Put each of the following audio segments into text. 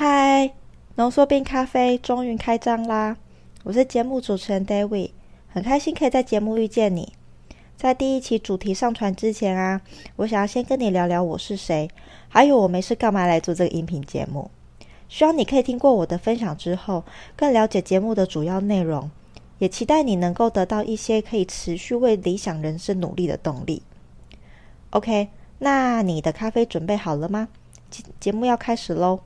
嗨，浓缩冰咖啡终于开张啦！我是节目主持人 David，很开心可以在节目遇见你。在第一期主题上传之前啊，我想要先跟你聊聊我是谁，还有我没事干嘛来做这个音频节目。希望你可以听过我的分享之后，更了解节目的主要内容，也期待你能够得到一些可以持续为理想人生努力的动力。OK，那你的咖啡准备好了吗？节节目要开始喽！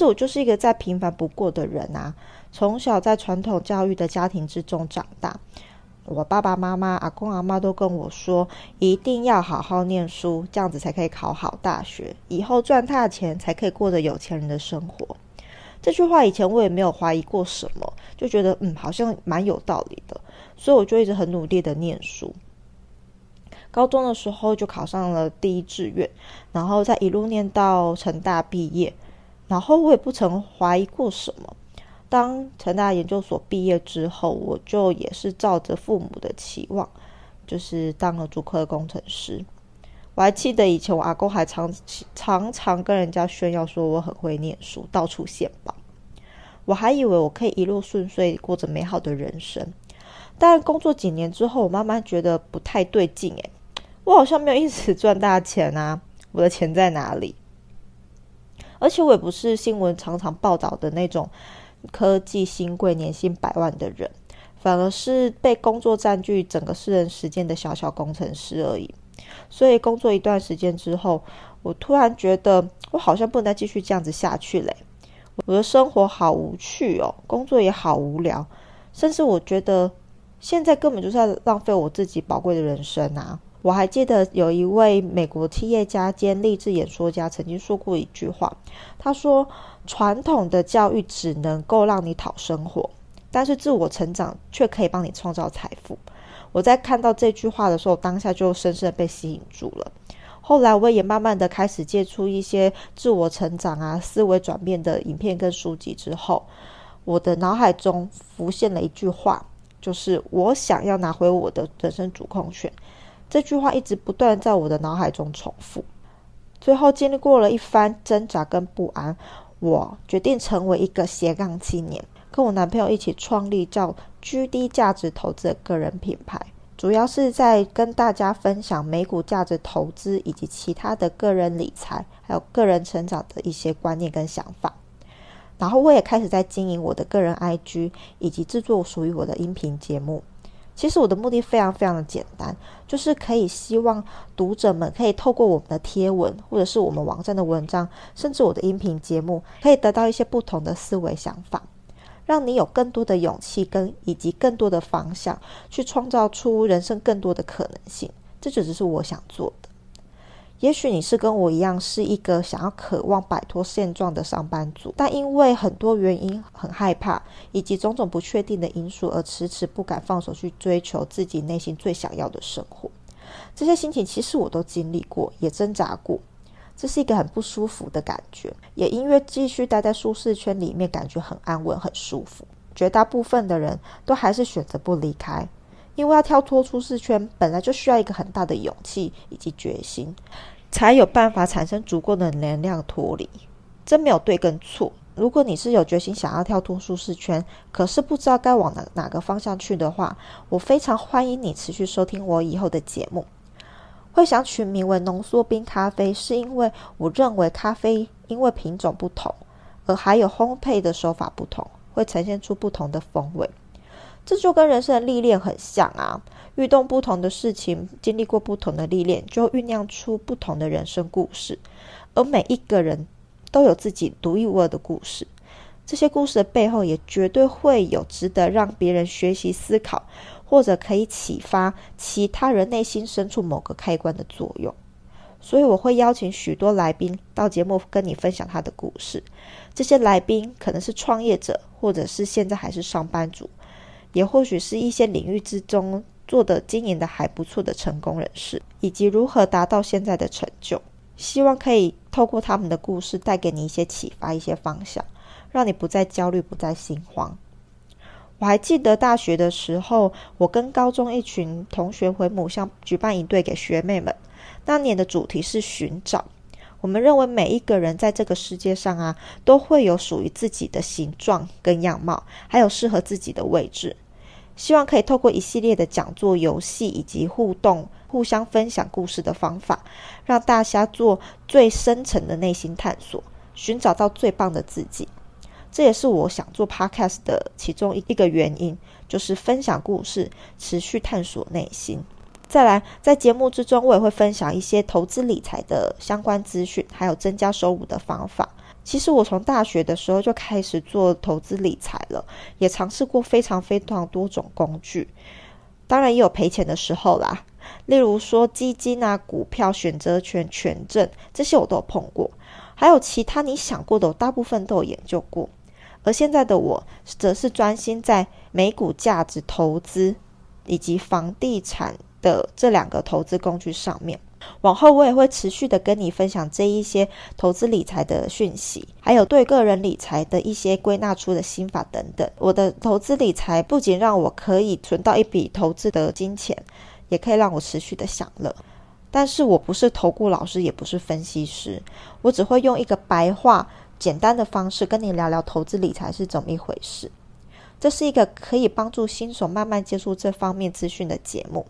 实我就是一个再平凡不过的人啊，从小在传统教育的家庭之中长大。我爸爸妈妈、阿公阿妈都跟我说，一定要好好念书，这样子才可以考好大学，以后赚大钱才可以过着有钱人的生活。这句话以前我也没有怀疑过什么，就觉得嗯，好像蛮有道理的，所以我就一直很努力的念书。高中的时候就考上了第一志愿，然后再一路念到成大毕业，然后我也不曾怀疑过什么。当成大研究所毕业之后，我就也是照着父母的期望，就是当了主科工程师。我还记得以前我阿公还常常常跟人家炫耀说我很会念书，到处献宝。我还以为我可以一路顺遂过着美好的人生，但工作几年之后，我慢慢觉得不太对劲。诶，我好像没有一直赚大钱啊，我的钱在哪里？而且我也不是新闻常常报道的那种。科技新贵、年薪百万的人，反而是被工作占据整个私人时间的小小工程师而已。所以工作一段时间之后，我突然觉得我好像不能再继续这样子下去嘞。我的生活好无趣哦，工作也好无聊，甚至我觉得现在根本就是在浪费我自己宝贵的人生啊！我还记得有一位美国企业家兼励志演说家曾经说过一句话，他说：“传统的教育只能够让你讨生活，但是自我成长却可以帮你创造财富。”我在看到这句话的时候，当下就深深的被吸引住了。后来我也慢慢的开始接触一些自我成长啊、思维转变的影片跟书籍之后，我的脑海中浮现了一句话，就是我想要拿回我的人生主控权。这句话一直不断在我的脑海中重复。最后，经历过了一番挣扎跟不安，我决定成为一个斜杠青年，跟我男朋友一起创立叫 GD 价值投资的个人品牌，主要是在跟大家分享美股价值投资以及其他的个人理财，还有个人成长的一些观念跟想法。然后，我也开始在经营我的个人 IG，以及制作属于我的音频节目。其实我的目的非常非常的简单，就是可以希望读者们可以透过我们的贴文，或者是我们网站的文章，甚至我的音频节目，可以得到一些不同的思维想法，让你有更多的勇气跟以及更多的方向，去创造出人生更多的可能性。这就只是我想做的。也许你是跟我一样，是一个想要渴望摆脱现状的上班族，但因为很多原因很害怕，以及种种不确定的因素，而迟迟不敢放手去追求自己内心最想要的生活。这些心情其实我都经历过，也挣扎过，这是一个很不舒服的感觉。也因为继续待在舒适圈里面，感觉很安稳、很舒服，绝大部分的人都还是选择不离开。因为要跳脱舒适圈，本来就需要一个很大的勇气以及决心，才有办法产生足够的能量脱离。这没有对跟错。如果你是有决心想要跳脱舒适圈，可是不知道该往哪哪个方向去的话，我非常欢迎你持续收听我以后的节目。会想取名为浓缩冰咖啡，是因为我认为咖啡因为品种不同，而还有烘焙的手法不同，会呈现出不同的风味。这就跟人生的历练很像啊，遇到不同的事情，经历过不同的历练，就酝酿出不同的人生故事。而每一个人都有自己独一无二的故事，这些故事的背后也绝对会有值得让别人学习思考，或者可以启发其他人内心深处某个开关的作用。所以我会邀请许多来宾到节目跟你分享他的故事。这些来宾可能是创业者，或者是现在还是上班族。也或许是一些领域之中做的经营的还不错的成功人士，以及如何达到现在的成就。希望可以透过他们的故事带给你一些启发、一些方向，让你不再焦虑、不再心慌。我还记得大学的时候，我跟高中一群同学回母校举办营队给学妹们。那年的主题是寻找。我们认为每一个人在这个世界上啊，都会有属于自己的形状跟样貌，还有适合自己的位置。希望可以透过一系列的讲座、游戏以及互动、互相分享故事的方法，让大家做最深层的内心探索，寻找到最棒的自己。这也是我想做 Podcast 的其中一个原因，就是分享故事，持续探索内心。再来，在节目之中，我也会分享一些投资理财的相关资讯，还有增加收入的方法。其实我从大学的时候就开始做投资理财了，也尝试过非常非常多种工具，当然也有赔钱的时候啦。例如说基金啊、股票、选择权、权证这些我都有碰过，还有其他你想过的，我大部分都有研究过。而现在的我，则是专心在美股价值投资以及房地产的这两个投资工具上面。往后我也会持续的跟你分享这一些投资理财的讯息，还有对个人理财的一些归纳出的心法等等。我的投资理财不仅让我可以存到一笔投资的金钱，也可以让我持续的享乐。但是我不是投顾老师，也不是分析师，我只会用一个白话。简单的方式跟你聊聊投资理财是怎么一回事。这是一个可以帮助新手慢慢接触这方面资讯的节目。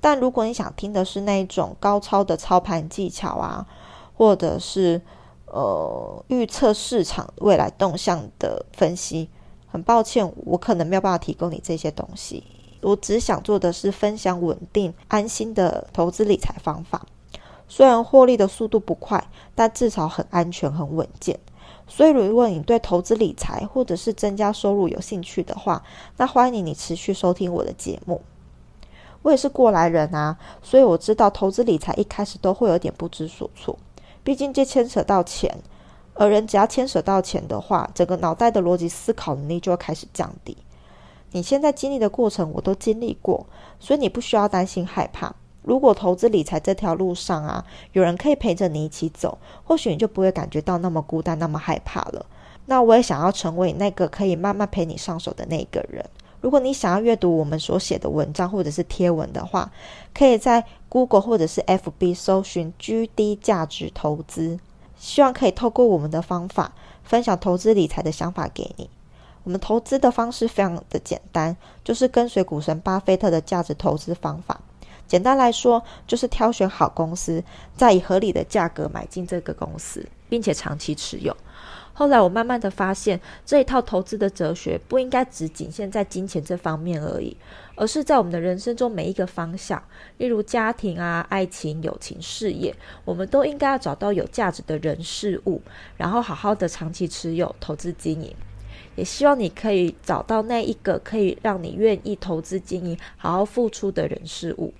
但如果你想听的是那种高超的操盘技巧啊，或者是呃预测市场未来动向的分析，很抱歉，我可能没有办法提供你这些东西。我只想做的是分享稳定安心的投资理财方法。虽然获利的速度不快，但至少很安全、很稳健。所以，如果你对投资理财或者是增加收入有兴趣的话，那欢迎你持续收听我的节目。我也是过来人啊，所以我知道投资理财一开始都会有点不知所措，毕竟这牵扯到钱，而人只要牵扯到钱的话，整个脑袋的逻辑思考能力就会开始降低。你现在经历的过程，我都经历过，所以你不需要担心害怕。如果投资理财这条路上啊，有人可以陪着你一起走，或许你就不会感觉到那么孤单、那么害怕了。那我也想要成为那个可以慢慢陪你上手的那个人。如果你想要阅读我们所写的文章或者是贴文的话，可以在 Google 或者是 FB 搜寻 GD 价值投资，希望可以透过我们的方法分享投资理财的想法给你。我们投资的方式非常的简单，就是跟随股神巴菲特的价值投资方法。简单来说，就是挑选好公司，再以合理的价格买进这个公司，并且长期持有。后来我慢慢的发现，这一套投资的哲学不应该只仅限在金钱这方面而已，而是在我们的人生中每一个方向，例如家庭啊、爱情、友情、事业，我们都应该要找到有价值的人事物，然后好好的长期持有、投资经营。也希望你可以找到那一个可以让你愿意投资经营、好好付出的人事物。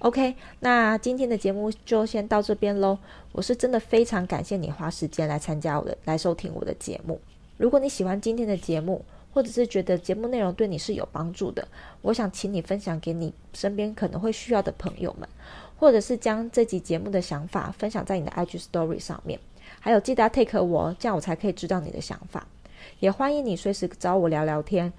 OK，那今天的节目就先到这边喽。我是真的非常感谢你花时间来参加我的、来收听我的节目。如果你喜欢今天的节目，或者是觉得节目内容对你是有帮助的，我想请你分享给你身边可能会需要的朋友们，或者是将这集节目的想法分享在你的 IG Story 上面。还有记得 take 我，这样我才可以知道你的想法。也欢迎你随时找我聊聊天，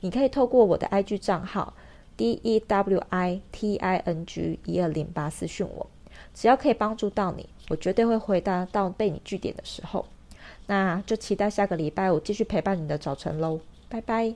你可以透过我的 IG 账号。D E W I T I N G 一二零八私讯我，只要可以帮助到你，我绝对会回答到被你据点的时候。那就期待下个礼拜我继续陪伴你的早晨喽，拜拜。